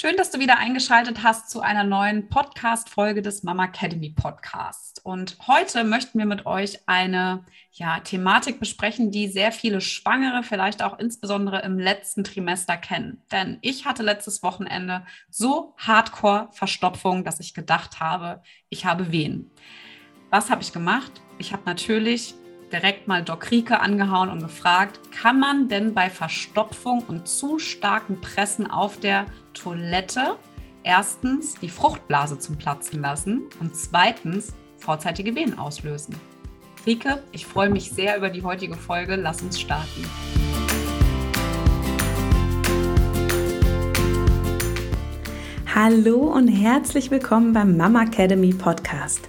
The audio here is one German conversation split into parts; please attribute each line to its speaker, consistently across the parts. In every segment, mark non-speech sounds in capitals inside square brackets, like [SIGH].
Speaker 1: Schön, dass du wieder eingeschaltet hast zu einer neuen Podcast-Folge des Mama Academy Podcast. Und heute möchten wir mit euch eine ja, Thematik besprechen, die sehr viele Schwangere vielleicht auch insbesondere im letzten Trimester kennen. Denn ich hatte letztes Wochenende so hardcore Verstopfung, dass ich gedacht habe, ich habe Wehen. Was habe ich gemacht? Ich habe natürlich direkt mal Doc Rieke angehauen und gefragt, kann man denn bei Verstopfung und zu starken Pressen auf der Toilette erstens die Fruchtblase zum Platzen lassen und zweitens vorzeitige Wehen auslösen? Rieke, ich freue mich sehr über die heutige Folge. Lass uns starten.
Speaker 2: Hallo und herzlich willkommen beim Mama Academy Podcast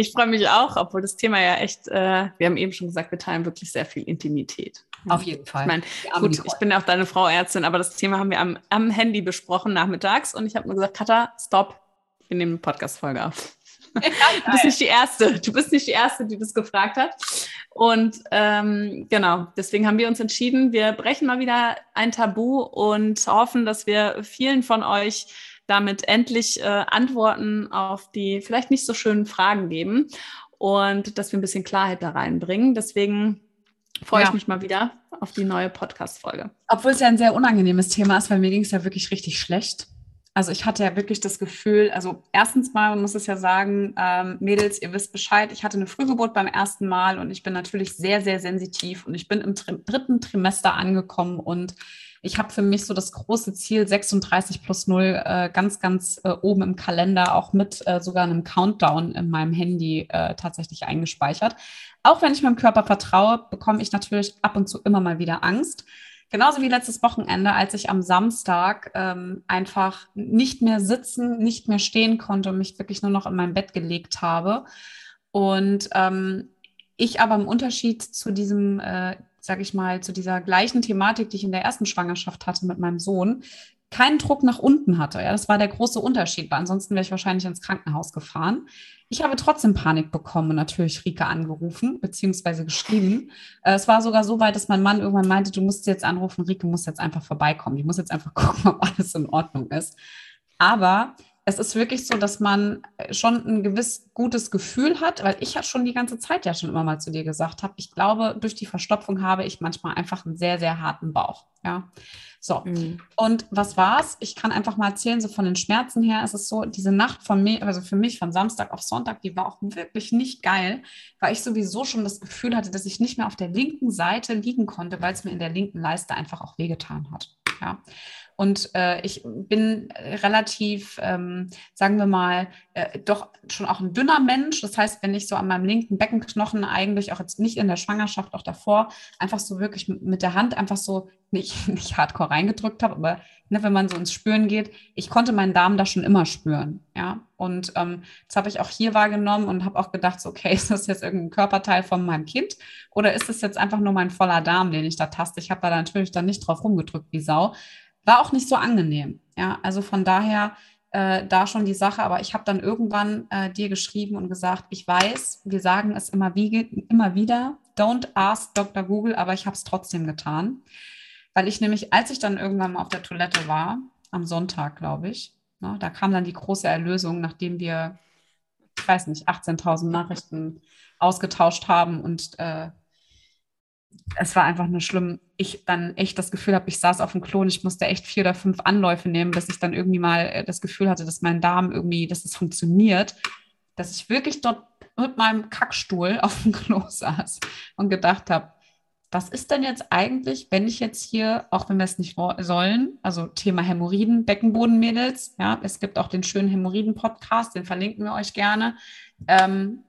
Speaker 1: Ich freue mich auch, obwohl das Thema ja echt, äh, wir haben eben schon gesagt, wir teilen wirklich sehr viel Intimität.
Speaker 2: Auf jeden Fall.
Speaker 1: Ich meine, gut, ich bin auch deine Frau Ärztin, aber das Thema haben wir am, am Handy besprochen nachmittags und ich habe nur gesagt, Katha, stopp, wir nehmen eine Podcast-Folge auf. [LAUGHS] du bist nicht die Erste, du bist nicht die Erste, die das gefragt hat. Und ähm, genau, deswegen haben wir uns entschieden, wir brechen mal wieder ein Tabu und hoffen, dass wir vielen von euch damit endlich äh, Antworten auf die vielleicht nicht so schönen Fragen geben und dass wir ein bisschen Klarheit da reinbringen. Deswegen freue ja. ich mich mal wieder auf die neue Podcast-Folge.
Speaker 2: Obwohl es ja ein sehr unangenehmes Thema ist, weil mir ging es ja wirklich richtig schlecht. Also ich hatte ja wirklich das Gefühl, also erstens mal, man muss es ja sagen, ähm, Mädels, ihr wisst Bescheid, ich hatte eine Frühgeburt beim ersten Mal und ich bin natürlich sehr, sehr sensitiv und ich bin im Tri dritten Trimester angekommen und ich habe für mich so das große Ziel 36 plus 0 äh, ganz, ganz äh, oben im Kalender, auch mit äh, sogar einem Countdown in meinem Handy äh, tatsächlich eingespeichert. Auch wenn ich meinem Körper vertraue, bekomme ich natürlich ab und zu immer mal wieder Angst. Genauso wie letztes Wochenende, als ich am Samstag ähm, einfach nicht mehr sitzen, nicht mehr stehen konnte und mich wirklich nur noch in mein Bett gelegt habe. Und ähm, ich aber im Unterschied zu diesem äh, sage ich mal, zu dieser gleichen Thematik, die ich in der ersten Schwangerschaft hatte mit meinem Sohn, keinen Druck nach unten hatte. Ja, das war der große Unterschied, weil ansonsten wäre ich wahrscheinlich ins Krankenhaus gefahren. Ich habe trotzdem Panik bekommen und natürlich Rike angerufen, beziehungsweise geschrieben. Äh, es war sogar so weit, dass mein Mann irgendwann meinte, du musst jetzt anrufen, Rike muss jetzt einfach vorbeikommen. Die muss jetzt einfach [LAUGHS] gucken, ob alles in Ordnung ist. Aber es ist wirklich so, dass man äh, schon ein gewiss gutes Gefühl hat, weil ich ja schon die ganze Zeit ja schon immer mal zu dir gesagt habe, ich glaube, durch die Verstopfung habe ich manchmal einfach einen sehr, sehr harten Bauch. Ja. So. Mhm. Und was war's? Ich kann einfach mal erzählen, so von den Schmerzen her ist es so, diese Nacht von mir, also für mich von Samstag auf Sonntag, die war auch wirklich nicht geil, weil ich sowieso schon das Gefühl hatte, dass ich nicht mehr auf der linken Seite liegen konnte, weil es mir in der linken Leiste einfach auch wehgetan hat. Ja. Und äh, ich bin relativ, ähm, sagen wir mal, äh, doch schon auch ein dünner Mensch. Das heißt, wenn ich so an meinem linken Beckenknochen eigentlich auch jetzt nicht in der Schwangerschaft, auch davor, einfach so wirklich mit der Hand einfach so nicht, [LAUGHS] nicht hardcore reingedrückt habe, aber ne, wenn man so ins Spüren geht, ich konnte meinen Darm da schon immer spüren. Ja. Und ähm, das habe ich auch hier wahrgenommen und habe auch gedacht, so, okay, [LAUGHS] ist das jetzt irgendein Körperteil von meinem Kind oder ist das jetzt einfach nur mein voller Darm, den ich da taste? Ich habe da natürlich dann nicht drauf rumgedrückt wie Sau war auch nicht so angenehm. Ja, also von daher äh, da schon die Sache. Aber ich habe dann irgendwann äh, dir geschrieben und gesagt, ich weiß, wir sagen es immer, wie, immer wieder, don't ask Dr. Google, aber ich habe es trotzdem getan. Weil ich nämlich, als ich dann irgendwann mal auf der Toilette war, am Sonntag, glaube ich, ne, da kam dann die große Erlösung, nachdem wir, ich weiß nicht, 18.000 Nachrichten ausgetauscht haben und äh, es war einfach nur schlimm. Ich dann echt das Gefühl habe, ich saß auf dem Klo und ich musste echt vier oder fünf Anläufe nehmen, bis ich dann irgendwie mal äh, das Gefühl hatte, dass mein Darm irgendwie, dass es funktioniert, dass ich wirklich dort mit meinem Kackstuhl auf dem [LAUGHS] Klo saß und gedacht habe, was ist denn jetzt eigentlich, wenn ich jetzt hier, auch wenn wir es nicht sollen, also Thema Hämorrhoiden, Beckenbodenmädels, ja, es gibt auch den schönen Hämorrhoiden-Podcast, den verlinken wir euch gerne. Ähm,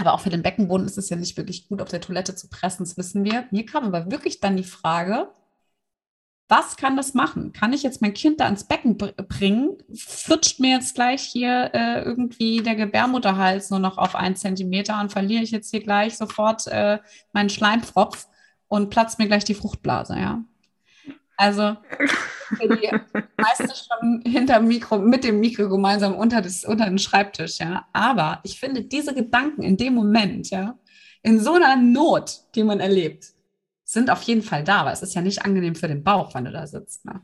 Speaker 2: aber auch für den Beckenboden ist es ja nicht wirklich gut, auf der Toilette zu pressen, das wissen wir. Mir kam aber wirklich dann die Frage, was kann das machen? Kann ich jetzt mein Kind da ins Becken bringen? Flutscht mir jetzt gleich hier äh, irgendwie der Gebärmutterhals nur noch auf einen Zentimeter und verliere ich jetzt hier gleich sofort äh, meinen Schleimpfropf und platzt mir gleich die Fruchtblase, ja? Also [LAUGHS] die meistens schon hinter Mikro, mit dem Mikro gemeinsam unter, das, unter den Schreibtisch, ja. Aber ich finde, diese Gedanken in dem Moment, ja, in so einer Not, die man erlebt, sind auf jeden Fall da, aber es ist ja nicht angenehm für den Bauch, wenn du da sitzt. Ne?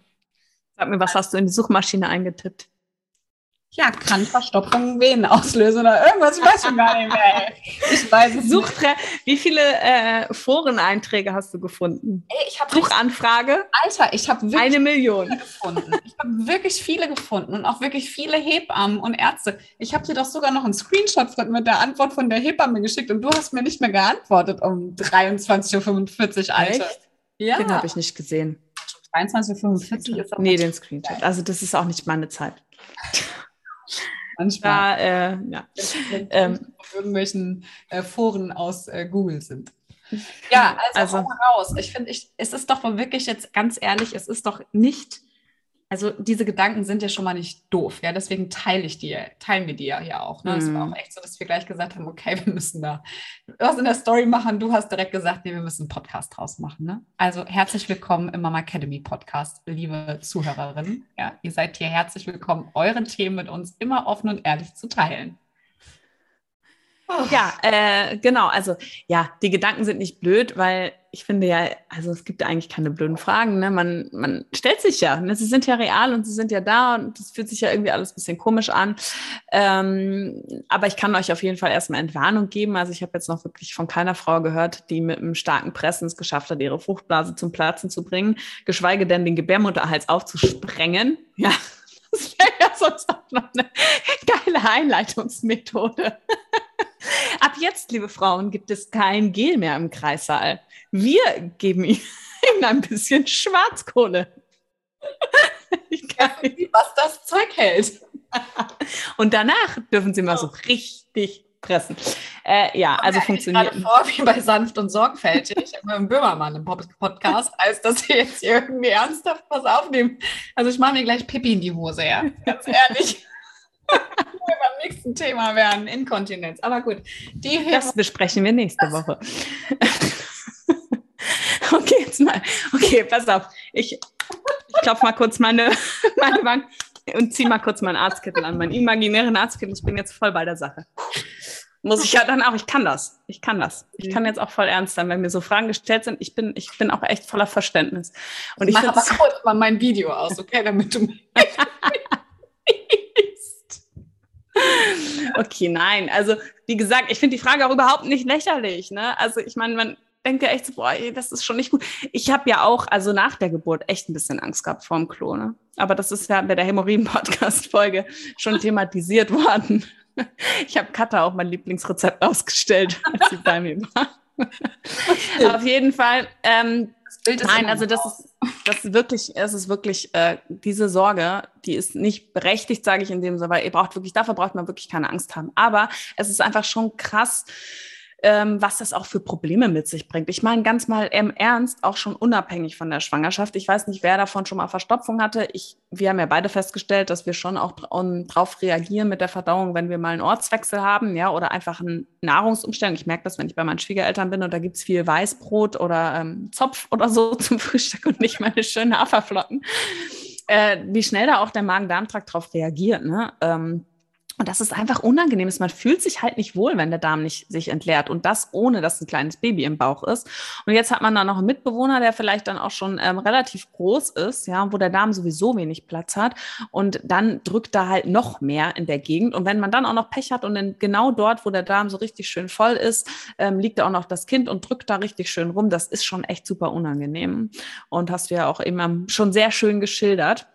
Speaker 1: Sag mir, was hast du in die Suchmaschine eingetippt?
Speaker 2: Ja, kann Verstopfung Venen auslösen oder irgendwas, ich weiß schon gar nicht mehr.
Speaker 1: Ich weiß es Such, nicht. Wie viele äh, Foreneinträge hast du gefunden?
Speaker 2: Ey, ich
Speaker 1: Suchanfrage?
Speaker 2: Alter, ich habe wirklich
Speaker 1: eine Million
Speaker 2: gefunden. Ich habe wirklich viele gefunden und auch wirklich viele Hebammen und Ärzte. Ich habe dir doch sogar noch einen Screenshot mit der Antwort von der Hebamme geschickt und du hast mir nicht mehr geantwortet um 23.45 Uhr, Alter. Echt?
Speaker 1: Ja. Den habe ich nicht gesehen.
Speaker 2: 23.45 Uhr
Speaker 1: ist auch Nee, den Screenshot. Also das ist auch nicht meine Zeit.
Speaker 2: Manchmal. Da, äh, ja. Ähm, auf irgendwelchen äh, Foren aus äh, Google sind. Ja, [LAUGHS] also, also raus. Ich finde, ich, es ist doch wirklich jetzt ganz ehrlich, es ist doch nicht also diese Gedanken sind ja schon mal nicht doof, ja, deswegen teile ich die, teilen wir die ja hier auch. Ne? Es war mhm. auch echt so, dass wir gleich gesagt haben, okay, [LAUGHS] wir müssen da was in der Story machen. Du hast direkt gesagt, nee, wir müssen einen Podcast draus machen. Ne? Also herzlich willkommen im Mama Academy Podcast, liebe Zuhörerinnen. Ja, ihr seid hier herzlich willkommen, eure Themen mit uns immer offen und ehrlich zu teilen.
Speaker 1: Oh. Ja, äh, genau. Also ja, die Gedanken sind nicht blöd, weil ich finde ja, also es gibt eigentlich keine blöden Fragen. Ne? Man, man stellt sich ja, ne? sie sind ja real und sie sind ja da und es fühlt sich ja irgendwie alles ein bisschen komisch an. Ähm, aber ich kann euch auf jeden Fall erstmal Entwarnung geben. Also ich habe jetzt noch wirklich von keiner Frau gehört, die mit einem starken Pressen es geschafft hat, ihre Fruchtblase zum Platzen zu bringen, geschweige denn den Gebärmutterhals aufzusprengen. Ja, [LAUGHS] das wäre ja sonst auch noch eine geile Einleitungsmethode. Jetzt, liebe Frauen, gibt es kein Gel mehr im Kreissaal. Wir geben ihnen [LAUGHS] ein bisschen Schwarzkohle. [LAUGHS]
Speaker 2: Ich kann nicht, was das Zeug hält. [LAUGHS]
Speaker 1: Und danach dürfen sie mal so oh. richtig pressen. Äh, ja, also funktioniert.
Speaker 2: Ich vor wie bei sanft und sorgfältig im Böhmermann im Podcast, als dass sie jetzt irgendwie ernsthaft was aufnehmen. Also ich mache mir gleich Pipi in die Hose, ja, ganz ehrlich. Beim nächsten Thema werden, Inkontinenz. Aber gut,
Speaker 1: die das besprechen wir nächste Woche. [LAUGHS] okay, jetzt mal. Okay, pass auf. Ich, ich klopfe mal kurz meine, [LAUGHS] meine Bank und ziehe mal kurz meinen Arztkittel an, meinen imaginären Arztkittel. Ich bin jetzt voll bei der Sache. Muss ich ja dann auch, ich kann das. Ich kann das. Ich kann jetzt auch voll ernst sein, wenn mir so Fragen gestellt sind. Ich bin, ich bin auch echt voller Verständnis.
Speaker 2: Und ich mach aber kurz mal mein Video aus, okay, damit du [LAUGHS] [LAUGHS]
Speaker 1: Okay, nein. Also, wie gesagt, ich finde die Frage auch überhaupt nicht lächerlich. Ne? Also, ich meine, man denkt ja echt so, boah, ey, das ist schon nicht gut. Ich habe ja auch, also nach der Geburt, echt ein bisschen Angst gehabt vor dem Klo. Ne? Aber das ist ja bei der Hämorrhoiden-Podcast-Folge [LAUGHS] schon thematisiert worden. [LAUGHS] Ich habe Katha auch mein Lieblingsrezept ausgestellt, als sie bei mir war. [LAUGHS] Auf jeden Fall. Ähm, Nein, also das ist, das ist wirklich, es ist wirklich äh, diese Sorge, die ist nicht berechtigt, sage ich in dem Sinne, weil ihr braucht wirklich, dafür braucht man wirklich keine Angst haben. Aber es ist einfach schon krass, ähm, was das auch für Probleme mit sich bringt. Ich meine, ganz mal im Ernst, auch schon unabhängig von der Schwangerschaft. Ich weiß nicht, wer davon schon mal Verstopfung hatte. Ich, wir haben ja beide festgestellt, dass wir schon auch drauf reagieren mit der Verdauung, wenn wir mal einen Ortswechsel haben, ja, oder einfach eine Nahrungsumstellung. Ich merke das, wenn ich bei meinen Schwiegereltern bin und da gibt es viel Weißbrot oder ähm, Zopf oder so [LAUGHS] zum Frühstück und nicht meine schönen Haferflocken. Äh, wie schnell da auch der Magen-Darm-Trakt drauf reagiert, ne? Ähm, und das ist einfach unangenehm. Man fühlt sich halt nicht wohl, wenn der Darm nicht sich entleert. Und das ohne, dass ein kleines Baby im Bauch ist. Und jetzt hat man da noch einen Mitbewohner, der vielleicht dann auch schon ähm, relativ groß ist, ja, wo der Darm sowieso wenig Platz hat. Und dann drückt da halt noch mehr in der Gegend. Und wenn man dann auch noch Pech hat und dann genau dort, wo der Darm so richtig schön voll ist, ähm, liegt da auch noch das Kind und drückt da richtig schön rum. Das ist schon echt super unangenehm. Und hast du ja auch eben schon sehr schön geschildert.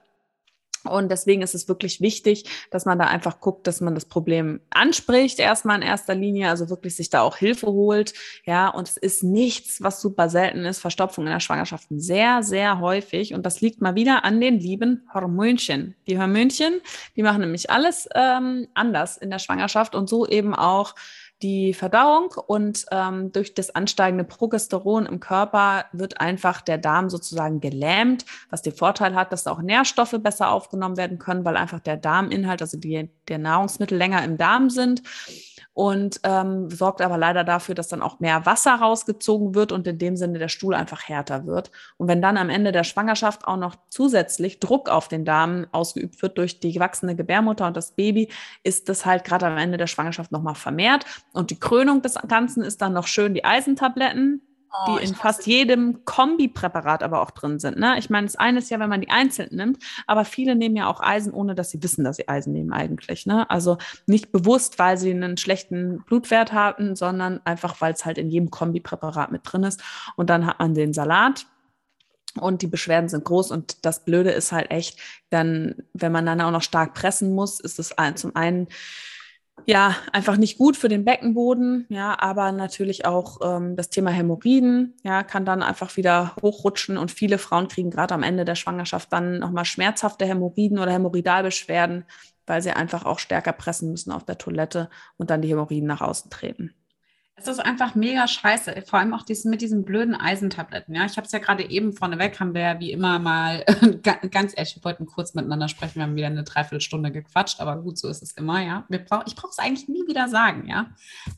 Speaker 1: Und deswegen ist es wirklich wichtig, dass man da einfach guckt, dass man das Problem anspricht, erstmal in erster Linie, also wirklich sich da auch Hilfe holt. Ja, und es ist nichts, was super selten ist. Verstopfung in der Schwangerschaft sehr, sehr häufig. Und das liegt mal wieder an den lieben Hormönchen. Die Hormönchen, die machen nämlich alles ähm, anders in der Schwangerschaft und so eben auch die Verdauung und ähm, durch das ansteigende Progesteron im Körper wird einfach der Darm sozusagen gelähmt, was den Vorteil hat, dass auch Nährstoffe besser aufgenommen werden können, weil einfach der Darminhalt, also die, der Nahrungsmittel länger im Darm sind und ähm, sorgt aber leider dafür, dass dann auch mehr Wasser rausgezogen wird und in dem Sinne der Stuhl einfach härter wird. Und wenn dann am Ende der Schwangerschaft auch noch zusätzlich Druck auf den Darm ausgeübt wird durch die gewachsene Gebärmutter und das Baby, ist das halt gerade am Ende der Schwangerschaft nochmal vermehrt. Und die Krönung des Ganzen ist dann noch schön die Eisentabletten, Oh, die in fast jedem Kombipräparat aber auch drin sind. Ne? Ich meine, das eine ist ja, wenn man die einzeln nimmt, aber viele nehmen ja auch Eisen, ohne dass sie wissen, dass sie Eisen nehmen eigentlich. Ne? Also nicht bewusst, weil sie einen schlechten Blutwert haben, sondern einfach, weil es halt in jedem Kombipräparat mit drin ist. Und dann hat man den Salat. Und die Beschwerden sind groß und das Blöde ist halt echt, dann, wenn man dann auch noch stark pressen muss, ist es zum einen ja, einfach nicht gut für den Beckenboden, ja, aber natürlich auch ähm, das Thema Hämorrhoiden, ja, kann dann einfach wieder hochrutschen und viele Frauen kriegen gerade am Ende der Schwangerschaft dann nochmal schmerzhafte Hämorrhoiden oder Hämorrhoidalbeschwerden, weil sie einfach auch stärker pressen müssen auf der Toilette und dann die Hämorrhoiden nach außen treten.
Speaker 2: Es ist einfach mega scheiße, vor allem auch diesen, mit diesen blöden Eisentabletten. Ja, ich habe es ja gerade eben vorneweg, haben wir ja wie immer mal, [LAUGHS] ganz ehrlich, wir wollten kurz miteinander sprechen, wir haben wieder eine Dreiviertelstunde gequatscht, aber gut, so ist es immer, ja. Brauch, ich brauche es eigentlich nie wieder sagen, ja.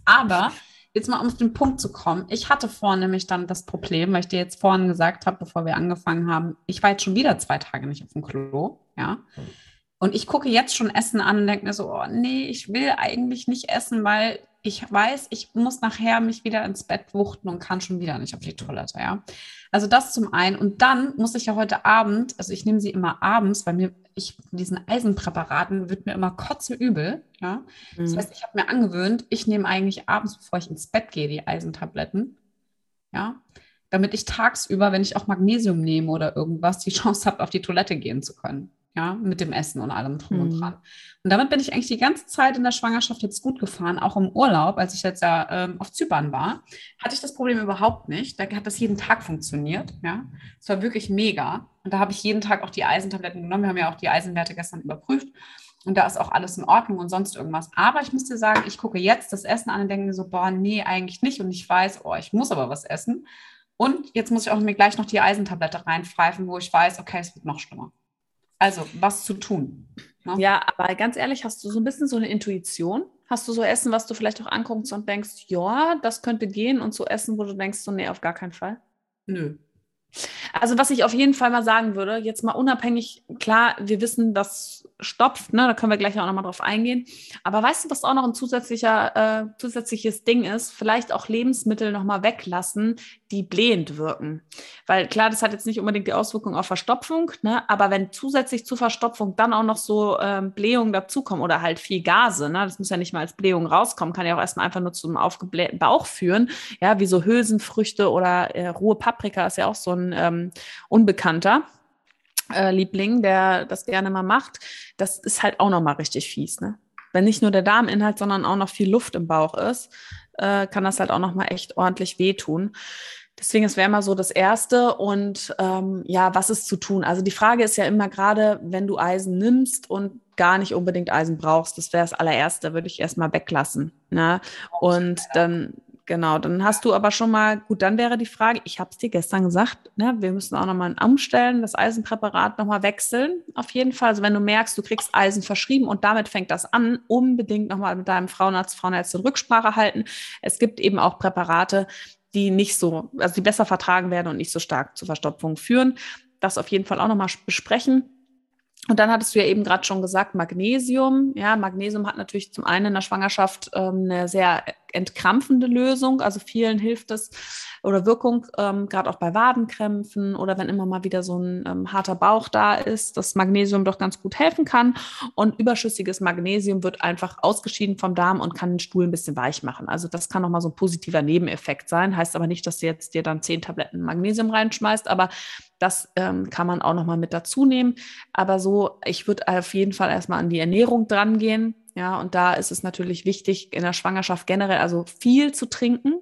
Speaker 2: Aber jetzt mal um auf den Punkt zu kommen. Ich hatte vorhin nämlich dann das Problem, weil ich dir jetzt vorhin gesagt habe, bevor wir angefangen haben, ich war jetzt schon wieder zwei Tage nicht auf dem Klo, ja. Und ich gucke jetzt schon Essen an und denke mir so, oh nee, ich will eigentlich nicht essen, weil ich weiß, ich muss nachher mich wieder ins Bett wuchten und kann schon wieder nicht auf die Toilette, ja. Also das zum einen. Und dann muss ich ja heute Abend, also ich nehme sie immer abends, weil mir, ich, diesen Eisenpräparaten wird mir immer kotze übel, ja. Mhm. Das heißt, ich habe mir angewöhnt, ich nehme eigentlich abends, bevor ich ins Bett gehe, die Eisentabletten, ja. Damit ich tagsüber, wenn ich auch Magnesium nehme oder irgendwas, die Chance habe, auf die Toilette gehen zu können ja, mit dem Essen und allem drum mhm. und dran. Und damit bin ich eigentlich die ganze Zeit in der Schwangerschaft jetzt gut gefahren, auch im Urlaub, als ich jetzt ja ähm, auf Zypern war, hatte ich das Problem überhaupt nicht. Da hat das jeden Tag funktioniert, ja. Es war wirklich mega. Und da habe ich jeden Tag auch die Eisentabletten genommen. Wir haben ja auch die Eisenwerte gestern überprüft. Und da ist auch alles in Ordnung und sonst irgendwas. Aber ich muss dir sagen, ich gucke jetzt das Essen an und denke mir so, boah, nee, eigentlich nicht. Und ich weiß, oh, ich muss aber was essen. Und jetzt muss ich auch mir gleich noch die Eisentablette reinpfeifen, wo ich weiß, okay, es wird noch schlimmer. Also, was zu tun.
Speaker 1: Ne? Ja, aber ganz ehrlich, hast du so ein bisschen so eine Intuition? Hast du so Essen, was du vielleicht auch anguckst und denkst, ja, das könnte gehen und so Essen, wo du denkst, so, nee, auf gar keinen Fall?
Speaker 2: Nö.
Speaker 1: Also was ich auf jeden Fall mal sagen würde, jetzt mal unabhängig, klar, wir wissen, das stopft, ne? da können wir gleich auch nochmal drauf eingehen. Aber weißt du, was auch noch ein zusätzlicher, äh, zusätzliches Ding ist? Vielleicht auch Lebensmittel nochmal weglassen, die blähend wirken. Weil klar, das hat jetzt nicht unbedingt die Auswirkung auf Verstopfung, ne? aber wenn zusätzlich zur Verstopfung dann auch noch so ähm, Blähungen dazukommen oder halt viel Gase, ne? das muss ja nicht mal als Blähung rauskommen, kann ja auch erstmal einfach nur zu einem aufgeblähten Bauch führen, ja, wie so Hülsenfrüchte oder äh, rohe Paprika ist ja auch so ein ähm, Unbekannter. Äh, Liebling, der das gerne mal macht, das ist halt auch nochmal richtig fies, ne? Wenn nicht nur der Darminhalt, sondern auch noch viel Luft im Bauch ist, äh, kann das halt auch nochmal echt ordentlich wehtun. Deswegen, es wäre mal so das Erste. Und ähm, ja, was ist zu tun? Also die Frage ist ja immer gerade, wenn du Eisen nimmst und gar nicht unbedingt Eisen brauchst, das wäre das allererste, würde ich erstmal weglassen. Ne? Und dann Genau, dann hast du aber schon mal, gut, dann wäre die Frage, ich habe es dir gestern gesagt, ne, wir müssen auch nochmal umstellen, das Eisenpräparat nochmal wechseln, auf jeden Fall. Also wenn du merkst, du kriegst Eisen verschrieben und damit fängt das an, unbedingt nochmal mit deinem Frauenarzt, Frauenärztin Rücksprache halten. Es gibt eben auch Präparate, die nicht so, also die besser vertragen werden und nicht so stark zu Verstopfung führen. Das auf jeden Fall auch nochmal besprechen. Und dann hattest du ja eben gerade schon gesagt, Magnesium. Ja, Magnesium hat natürlich zum einen in der Schwangerschaft ähm, eine sehr entkrampfende Lösung. Also vielen hilft es oder Wirkung, ähm, gerade auch bei Wadenkrämpfen oder wenn immer mal wieder so ein ähm, harter Bauch da ist, dass Magnesium doch ganz gut helfen kann. Und überschüssiges Magnesium wird einfach ausgeschieden vom Darm und kann den Stuhl ein bisschen weich machen. Also das kann nochmal so ein positiver Nebeneffekt sein. Heißt aber nicht, dass du jetzt dir dann zehn Tabletten Magnesium reinschmeißt, aber das ähm, kann man auch nochmal mit dazu nehmen. Aber so, ich würde auf jeden Fall erstmal an die Ernährung dran gehen Ja, und da ist es natürlich wichtig, in der Schwangerschaft generell also viel zu trinken.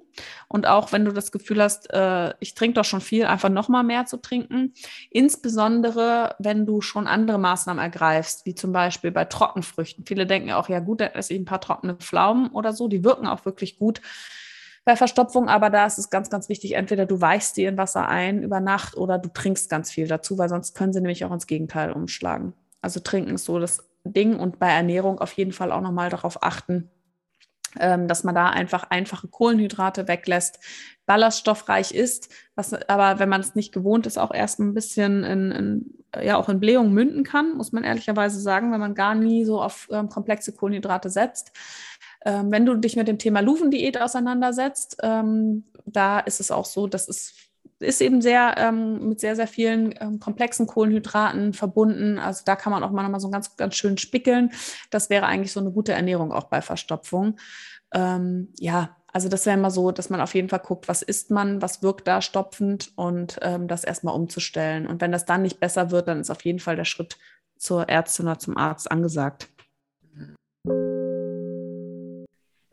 Speaker 1: Und auch wenn du das Gefühl hast, äh, ich trinke doch schon viel, einfach nochmal mehr zu trinken. Insbesondere, wenn du schon andere Maßnahmen ergreifst, wie zum Beispiel bei Trockenfrüchten. Viele denken auch, ja gut, dann esse ich ein paar trockene Pflaumen oder so. Die wirken auch wirklich gut bei Verstopfung, aber da ist es ganz, ganz wichtig, entweder du weichst die in Wasser ein über Nacht oder du trinkst ganz viel dazu, weil sonst können sie nämlich auch ins Gegenteil umschlagen. Also trinken ist so das Ding und bei Ernährung auf jeden Fall auch nochmal darauf achten, ähm, dass man da einfach einfache Kohlenhydrate weglässt, ballaststoffreich ist, was aber, wenn man es nicht gewohnt ist, auch erst ein bisschen in, in, ja auch in Blähung münden kann, muss man ehrlicherweise sagen, wenn man gar nie so auf ähm, komplexe Kohlenhydrate setzt. Ähm, wenn du dich mit dem Thema Luvendiät auseinandersetzt, ähm, da ist es auch so, dass es ist eben sehr ähm, mit sehr, sehr vielen ähm, komplexen Kohlenhydraten verbunden. Also da kann man auch mal nochmal so ganz, ganz schön spickeln. Das wäre eigentlich so eine gute Ernährung auch bei Verstopfung. Ähm, ja, also das wäre immer so, dass man auf jeden Fall guckt, was isst man, was wirkt da stopfend und ähm, das erstmal umzustellen. Und wenn das dann nicht besser wird, dann ist auf jeden Fall der Schritt zur Ärztin oder zum Arzt angesagt.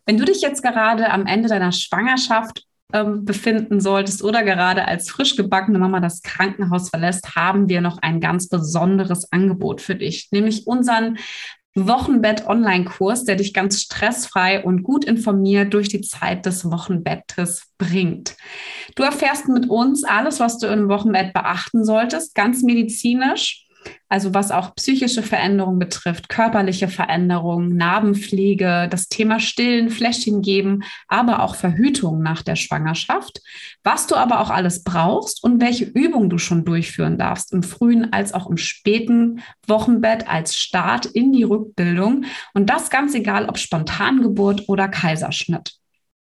Speaker 2: Wenn du dich jetzt gerade am Ende deiner Schwangerschaft ähm, befinden solltest oder gerade als frisch gebackene Mama das Krankenhaus verlässt, haben wir noch ein ganz besonderes Angebot für dich, nämlich unseren Wochenbett-Online-Kurs, der dich ganz stressfrei und gut informiert durch die Zeit des Wochenbettes bringt. Du erfährst mit uns alles, was du im Wochenbett beachten solltest, ganz medizinisch also was auch psychische Veränderungen betrifft, körperliche Veränderungen, Narbenpflege, das Thema Stillen, Fläschchen geben, aber auch Verhütung nach der Schwangerschaft, was du aber auch alles brauchst und welche Übungen du schon durchführen darfst im frühen als auch im späten Wochenbett als Start in die Rückbildung und das ganz egal, ob Spontangeburt oder Kaiserschnitt.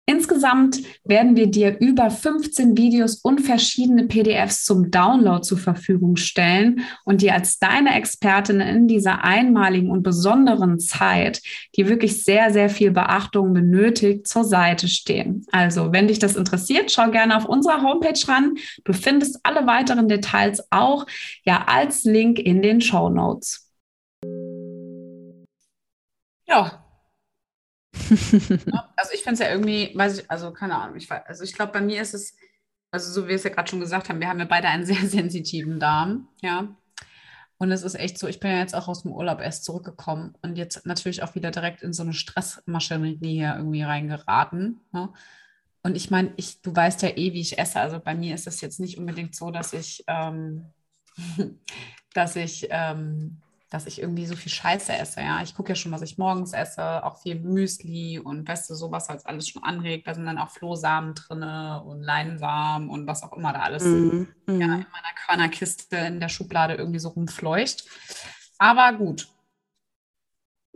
Speaker 2: Insgesamt werden wir dir über 15 Videos und verschiedene PDFs zum Download zur Verfügung stellen und dir als deine Expertin in dieser einmaligen und besonderen Zeit, die wirklich sehr, sehr viel Beachtung benötigt, zur Seite stehen. Also, wenn dich das interessiert, schau gerne auf unserer Homepage ran. Du findest alle weiteren Details auch ja als Link in den Show Notes. Ja, also ich finde es ja irgendwie, weiß ich, also keine Ahnung, ich, also ich glaube, bei mir ist es, also so wie wir es ja gerade schon gesagt haben, wir haben ja beide einen [LAUGHS] sehr sensitiven Darm, ja. Und es ist echt so, ich bin ja jetzt auch aus dem Urlaub erst zurückgekommen und jetzt natürlich auch wieder direkt in so eine Stressmaschinerie hier irgendwie reingeraten. Ne? Und ich meine, ich, du weißt ja eh, wie ich esse. Also bei mir ist es jetzt nicht unbedingt so, dass ich, ähm, [LAUGHS] dass ich ähm, dass ich irgendwie so viel Scheiße esse. Ja, ich gucke ja schon, was ich morgens esse, auch viel Müsli und weißt du, sowas als alles schon anregt. Da sind dann auch Flohsamen drin und Leinsamen und was auch immer da alles mm, ja, in meiner Körnerkiste in der Schublade irgendwie so rumfleucht. Aber gut.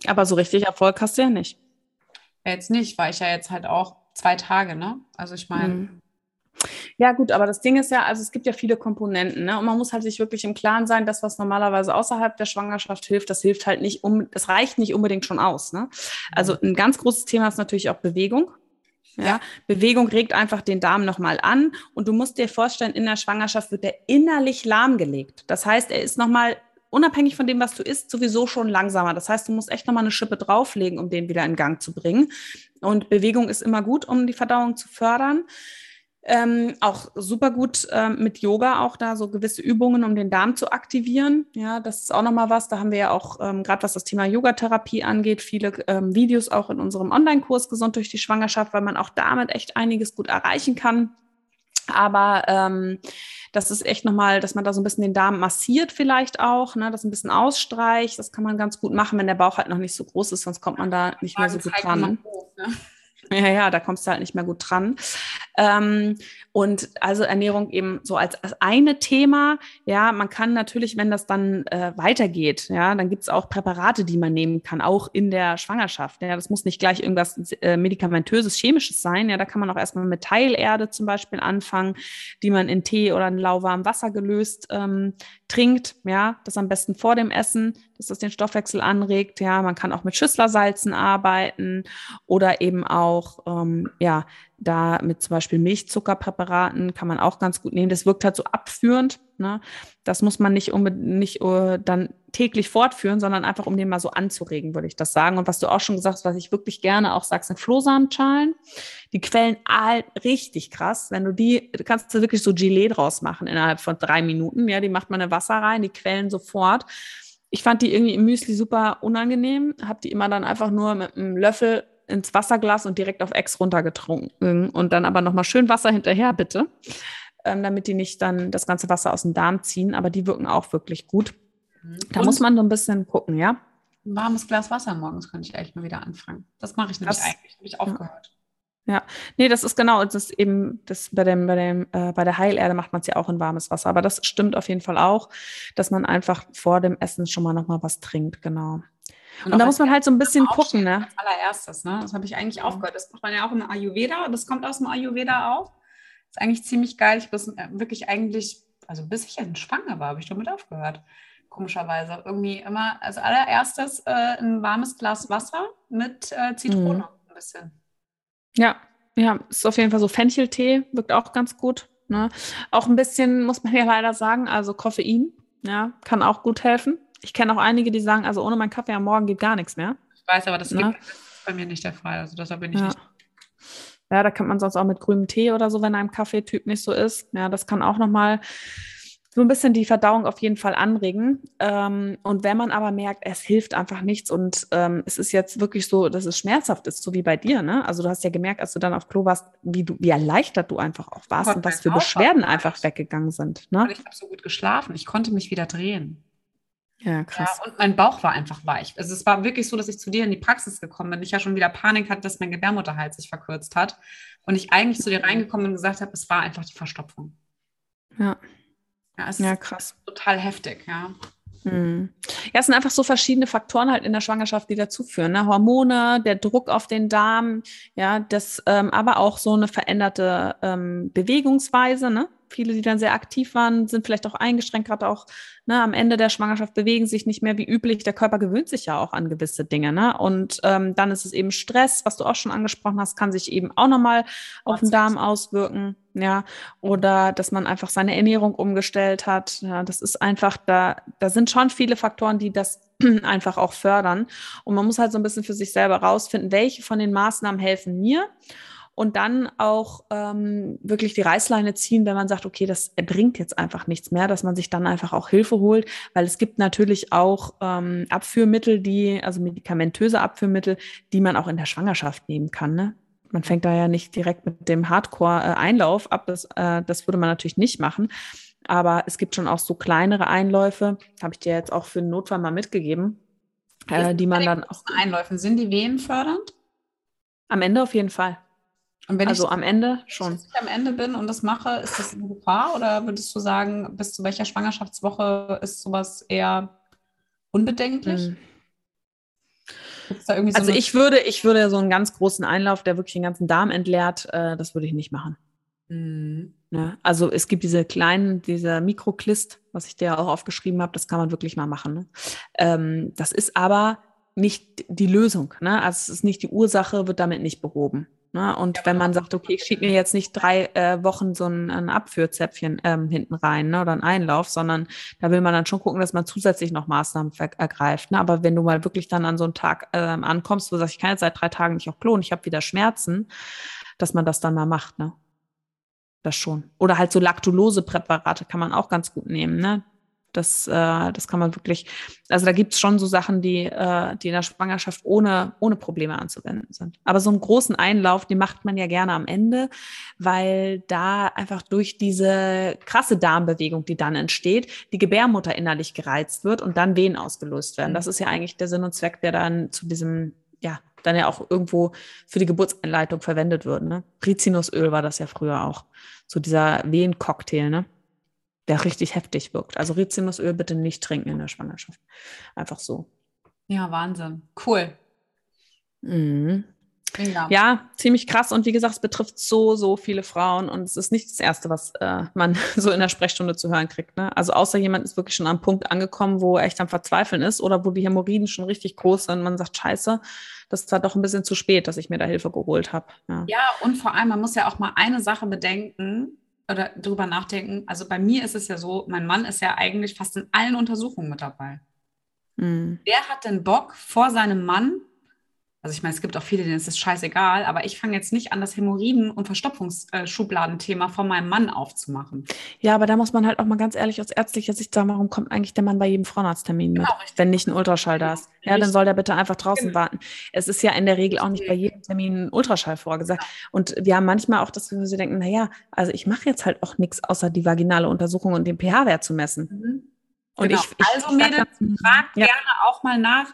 Speaker 1: Aber so richtig Erfolg hast du ja nicht.
Speaker 2: Jetzt nicht, weil ich ja jetzt halt auch zwei Tage, ne? Also ich meine, mm.
Speaker 1: Ja, gut, aber das Ding ist ja, also es gibt ja viele Komponenten, ne? Und man muss halt sich wirklich im Klaren sein, das, was normalerweise außerhalb der Schwangerschaft hilft, das hilft halt nicht um, das reicht nicht unbedingt schon aus. Ne? Also mhm. ein ganz großes Thema ist natürlich auch Bewegung. Ja, ja. Bewegung regt einfach den Darm nochmal an und du musst dir vorstellen, in der Schwangerschaft wird er innerlich lahmgelegt. Das heißt, er ist nochmal unabhängig von dem, was du isst, sowieso schon langsamer. Das heißt, du musst echt nochmal eine Schippe drauflegen, um den wieder in Gang zu bringen. Und Bewegung ist immer gut, um die Verdauung zu fördern. Ähm, auch super gut ähm, mit Yoga auch da so gewisse Übungen, um den Darm zu aktivieren. Ja, das ist auch nochmal was. Da haben wir ja auch, ähm, gerade was das Thema Yogatherapie angeht, viele ähm, Videos auch in unserem Online-Kurs Gesund durch die Schwangerschaft, weil man auch damit echt einiges gut erreichen kann. Aber ähm, das ist echt nochmal, dass man da so ein bisschen den Darm massiert vielleicht auch, ne, das ein bisschen ausstreicht. Das kann man ganz gut machen, wenn der Bauch halt noch nicht so groß ist, sonst kommt man da nicht mehr so gut dran. Hoch, ne? Ja, ja, da kommst du halt nicht mehr gut dran. Ähm, und also Ernährung eben so als, als eine Thema. Ja, man kann natürlich, wenn das dann äh, weitergeht, ja, dann gibt's auch Präparate, die man nehmen kann, auch in der Schwangerschaft. Ja, das muss nicht gleich irgendwas äh, medikamentöses, chemisches sein. Ja, da kann man auch erstmal mit Teilerde zum Beispiel anfangen, die man in Tee oder in lauwarmem Wasser gelöst ähm, trinkt. Ja, das am besten vor dem Essen, dass das den Stoffwechsel anregt. Ja, man kann auch mit Schüsslersalzen arbeiten oder eben auch, ähm, ja, da mit zum Beispiel Milchzuckerpräparaten kann man auch ganz gut nehmen. Das wirkt halt so abführend. Ne? Das muss man nicht unbedingt nicht uh, dann täglich fortführen, sondern einfach, um den mal so anzuregen, würde ich das sagen. Und was du auch schon gesagt hast, was ich wirklich gerne auch sagst, sind Flohsamenschalen. Die quellen halt richtig krass. Wenn du die, kannst du wirklich so Gelee draus machen innerhalb von drei Minuten. Ja, die macht man in Wasser rein, die quellen sofort. Ich fand die irgendwie im Müsli super unangenehm, habe die immer dann einfach nur mit einem Löffel ins Wasserglas und direkt auf Ex runtergetrunken und dann aber nochmal schön Wasser hinterher, bitte, ähm, damit die nicht dann das ganze Wasser aus dem Darm ziehen. Aber die wirken auch wirklich gut. Mhm. Da und muss man so ein bisschen gucken, ja.
Speaker 2: Ein warmes Glas Wasser morgens könnte ich echt mal wieder anfangen. Das mache ich nämlich das, eigentlich, habe ich aufgehört.
Speaker 1: Ja, nee, das ist genau, das ist eben, das bei dem, bei dem, äh, bei der Heilerde macht man es ja auch in warmes Wasser. Aber das stimmt auf jeden Fall auch, dass man einfach vor dem Essen schon mal noch mal was trinkt, genau. Und, und da muss man halt so ein bisschen gucken, ne?
Speaker 2: Als allererstes, ne? Das habe ich eigentlich aufgehört. Das macht man ja auch im Ayurveda. Das kommt aus dem Ayurveda auch. Ist eigentlich ziemlich geil. Ich bin äh, wirklich eigentlich, also bis ich schwanger war, habe ich damit aufgehört. Komischerweise. Irgendwie immer als allererstes äh, ein warmes Glas Wasser mit äh, Zitrone mhm. ein bisschen.
Speaker 1: Ja, ja, ist auf jeden Fall so Fencheltee, wirkt auch ganz gut. Ne? Auch ein bisschen, muss man [LAUGHS] ja leider sagen, also Koffein, ja, kann auch gut helfen. Ich kenne auch einige, die sagen, also ohne meinen Kaffee am Morgen geht gar nichts mehr.
Speaker 2: Ich weiß, aber das, ne? gibt, ist bei mir nicht der Fall. Also deshalb bin ich
Speaker 1: ja.
Speaker 2: nicht.
Speaker 1: Ja, da kann man sonst auch mit grünem Tee oder so, wenn einem Kaffeetyp nicht so ist. Ja, das kann auch nochmal so ein bisschen die Verdauung auf jeden Fall anregen. Ähm, und wenn man aber merkt, es hilft einfach nichts und ähm, es ist jetzt wirklich so, dass es schmerzhaft ist, so wie bei dir, ne? Also du hast ja gemerkt, als du dann auf Klo warst, wie du, wie erleichtert du einfach auch warst und was für Beschwerden einfach weggegangen sind. Ne?
Speaker 2: Ich habe so gut geschlafen, ich konnte mich wieder drehen.
Speaker 1: Ja, krass.
Speaker 2: Ja, und mein Bauch war einfach weich. Also es war wirklich so, dass ich zu dir in die Praxis gekommen bin. Ich ja schon wieder Panik hatte, dass mein Gebärmutterhals sich verkürzt hat. Und ich eigentlich zu dir reingekommen bin und gesagt habe, es war einfach die Verstopfung.
Speaker 1: Ja.
Speaker 2: Ja, es ja krass. total heftig, ja.
Speaker 1: Hm. Ja, es sind einfach so verschiedene Faktoren halt in der Schwangerschaft, die dazu führen. Ne? Hormone, der Druck auf den Darm, ja, das, ähm, aber auch so eine veränderte ähm, Bewegungsweise, ne? Viele, die dann sehr aktiv waren, sind vielleicht auch eingeschränkt, gerade auch ne, am Ende der Schwangerschaft bewegen sich nicht mehr wie üblich. Der Körper gewöhnt sich ja auch an gewisse Dinge. Ne? Und ähm, dann ist es eben Stress, was du auch schon angesprochen hast, kann sich eben auch nochmal auf den Darm auswirken. Ja, oder dass man einfach seine Ernährung umgestellt hat. Ja, das ist einfach, da, da sind schon viele Faktoren, die das [CLEARS THROAT] einfach auch fördern. Und man muss halt so ein bisschen für sich selber rausfinden, welche von den Maßnahmen helfen mir und dann auch ähm, wirklich die Reißleine ziehen, wenn man sagt, okay, das bringt jetzt einfach nichts mehr, dass man sich dann einfach auch Hilfe holt, weil es gibt natürlich auch ähm, Abführmittel, die, also medikamentöse Abführmittel, die man auch in der Schwangerschaft nehmen kann. Ne? Man fängt da ja nicht direkt mit dem Hardcore-Einlauf ab, das, äh, das würde man natürlich nicht machen. Aber es gibt schon auch so kleinere Einläufe, habe ich dir jetzt auch für den Notfall mal mitgegeben, äh, die man dann auch.
Speaker 2: Einläufen, sind die wehenfördernd?
Speaker 1: Am Ende auf jeden Fall also ich, am Ende schon. Wenn
Speaker 2: ich am Ende bin und das mache, ist das eine Gefahr oder würdest du sagen, bis zu welcher Schwangerschaftswoche ist sowas eher unbedenklich? Hm.
Speaker 1: So also ich würde, ich würde so einen ganz großen Einlauf, der wirklich den ganzen Darm entleert, äh, das würde ich nicht machen. Mhm. Ne? Also es gibt diese kleinen, dieser Mikroklist, was ich dir auch aufgeschrieben habe, das kann man wirklich mal machen. Ne? Ähm, das ist aber nicht die Lösung. Ne? Also es ist nicht die Ursache, wird damit nicht behoben. Ne? Und wenn man sagt, okay, ich schiebe mir jetzt nicht drei äh, Wochen so ein, ein Abführzäpfchen ähm, hinten rein ne? oder einen Einlauf, sondern da will man dann schon gucken, dass man zusätzlich noch Maßnahmen ergreift. Ne? Aber wenn du mal wirklich dann an so einen Tag ähm, ankommst, wo du sagst, ich kann jetzt seit drei Tagen nicht auf Klo und ich habe wieder Schmerzen, dass man das dann mal macht. Ne? Das schon. Oder halt so Laktulose-Präparate kann man auch ganz gut nehmen. Ne? Das, äh, das kann man wirklich, also da gibt es schon so Sachen, die, äh, die in der Schwangerschaft ohne, ohne Probleme anzuwenden sind. Aber so einen großen Einlauf, den macht man ja gerne am Ende, weil da einfach durch diese krasse Darmbewegung, die dann entsteht, die Gebärmutter innerlich gereizt wird und dann Wehen ausgelöst werden. Das ist ja eigentlich der Sinn und Zweck, der dann zu diesem, ja, dann ja auch irgendwo für die Geburtseinleitung verwendet wird. Ne? Rizinusöl war das ja früher auch. So dieser Wehencocktail, ne? Der richtig heftig wirkt. Also Rizinusöl bitte nicht trinken in der Schwangerschaft. Einfach so.
Speaker 2: Ja, Wahnsinn. Cool.
Speaker 1: Mhm. Ja. ja. ziemlich krass. Und wie gesagt, es betrifft so, so viele Frauen. Und es ist nicht das Erste, was äh, man [LAUGHS] so in der Sprechstunde zu hören kriegt. Ne? Also außer jemand ist wirklich schon am Punkt angekommen, wo er echt am Verzweifeln ist oder wo die Hämorrhoiden schon richtig groß sind. Und man sagt, scheiße, das ist halt doch ein bisschen zu spät, dass ich mir da Hilfe geholt habe.
Speaker 2: Ja. ja, und vor allem, man muss ja auch mal eine Sache bedenken oder drüber nachdenken. Also bei mir ist es ja so, mein Mann ist ja eigentlich fast in allen Untersuchungen mit dabei. Mhm. Wer hat denn Bock vor seinem Mann also ich meine, es gibt auch viele, denen ist es scheißegal, aber ich fange jetzt nicht an, das Hämorrhoiden- und Verstopfungsschubladenthema von meinem Mann aufzumachen.
Speaker 1: Ja, aber da muss man halt auch mal ganz ehrlich aus ärztlicher Sicht sagen, warum kommt eigentlich der Mann bei jedem Frauenarzttermin mit, genau, wenn nicht ein Ultraschall da ist? Ja, dann soll der bitte einfach draußen genau. warten. Es ist ja in der Regel auch nicht bei jedem Termin ein Ultraschall vorgesagt. Und wir haben manchmal auch das Gefühl, sie denken, naja, also ich mache jetzt halt auch nichts, außer die vaginale Untersuchung und den pH-Wert zu messen. Mhm.
Speaker 2: Und genau. ich, ich, also Mädels, fragt ja. gerne auch mal nach,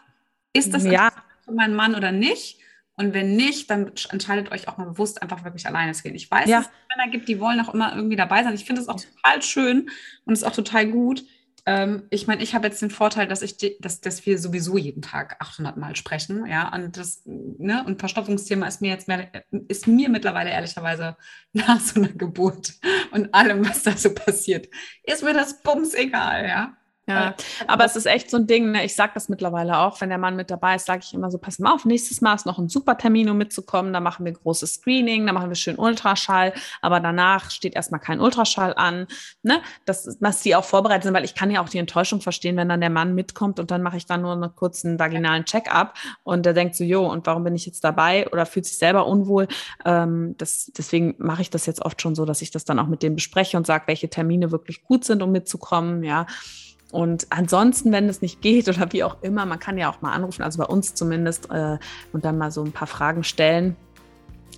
Speaker 2: ist das ja für meinen Mann oder nicht? Und wenn nicht, dann entscheidet euch auch mal bewusst, einfach wirklich alleine zu gehen. Ich weiß, ja. dass es Männer gibt, die wollen auch immer irgendwie dabei sein. Ich finde es auch total schön und es ist auch total gut. Ähm, ich meine, ich habe jetzt den Vorteil, dass ich, die, dass, dass wir sowieso jeden Tag 800 Mal sprechen, ja, und das, ne, und Verstopfungsthema ist mir jetzt mehr, ist mir mittlerweile ehrlicherweise [LAUGHS] nach so einer Geburt und allem, was da so passiert, ist mir das Bums egal, ja.
Speaker 1: Ja, aber es ist echt so ein Ding, ne? ich sage das mittlerweile auch, wenn der Mann mit dabei ist, sage ich immer so, pass mal auf, nächstes Mal ist noch ein super Termin, um mitzukommen, da machen wir großes Screening, da machen wir schön Ultraschall, aber danach steht erstmal kein Ultraschall an, ne? dass, dass die auch vorbereitet sind, weil ich kann ja auch die Enttäuschung verstehen, wenn dann der Mann mitkommt und dann mache ich dann nur einen kurzen vaginalen Check-up und der denkt so, jo, und warum bin ich jetzt dabei oder fühlt sich selber unwohl, ähm, das, deswegen mache ich das jetzt oft schon so, dass ich das dann auch mit dem bespreche und sage, welche Termine wirklich gut sind, um mitzukommen, ja, und ansonsten, wenn es nicht geht oder wie auch immer, man kann ja auch mal anrufen, also bei uns zumindest, äh, und dann mal so ein paar Fragen stellen.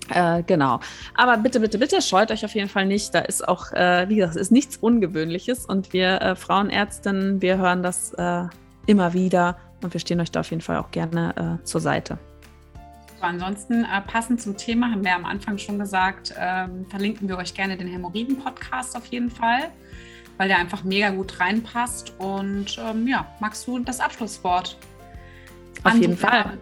Speaker 1: Äh, genau. Aber bitte, bitte, bitte scheut euch auf jeden Fall nicht. Da ist auch, äh, wie gesagt, ist nichts Ungewöhnliches. Und wir äh, Frauenärztinnen, wir hören das äh, immer wieder und wir stehen euch da auf jeden Fall auch gerne äh, zur Seite.
Speaker 2: ansonsten, passend zum Thema, haben wir am Anfang schon gesagt, ähm, verlinken wir euch gerne den Hämorrhoiden-Podcast auf jeden Fall weil der einfach mega gut reinpasst. Und ähm, ja, magst du das Abschlusswort?
Speaker 1: Auf jeden Fall.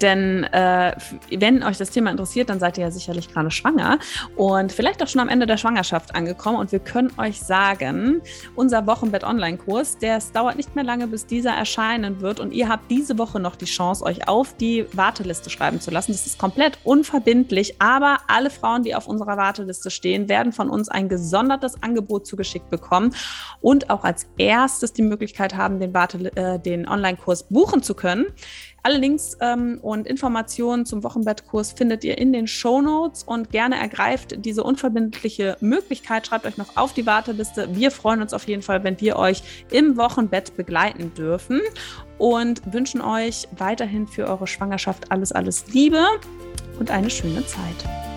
Speaker 1: Denn äh, wenn euch das Thema interessiert, dann seid ihr ja sicherlich gerade schwanger und vielleicht auch schon am Ende der Schwangerschaft angekommen. Und wir können euch sagen, unser Wochenbett-Online-Kurs, der dauert nicht mehr lange, bis dieser erscheinen wird. Und ihr habt diese Woche noch die Chance, euch auf die Warteliste schreiben zu lassen. Das ist komplett unverbindlich, aber alle Frauen, die auf unserer Warteliste stehen, werden von uns ein gesondertes Angebot zugeschickt bekommen und auch als erstes die Möglichkeit haben, den, äh, den Online-Kurs buchen zu können. Alle Links ähm, und Informationen zum Wochenbettkurs findet ihr in den Show Notes und gerne ergreift diese unverbindliche Möglichkeit. Schreibt euch noch auf die Warteliste. Wir freuen uns auf jeden Fall, wenn wir euch im Wochenbett begleiten dürfen und wünschen euch weiterhin für eure Schwangerschaft alles, alles Liebe und eine schöne Zeit.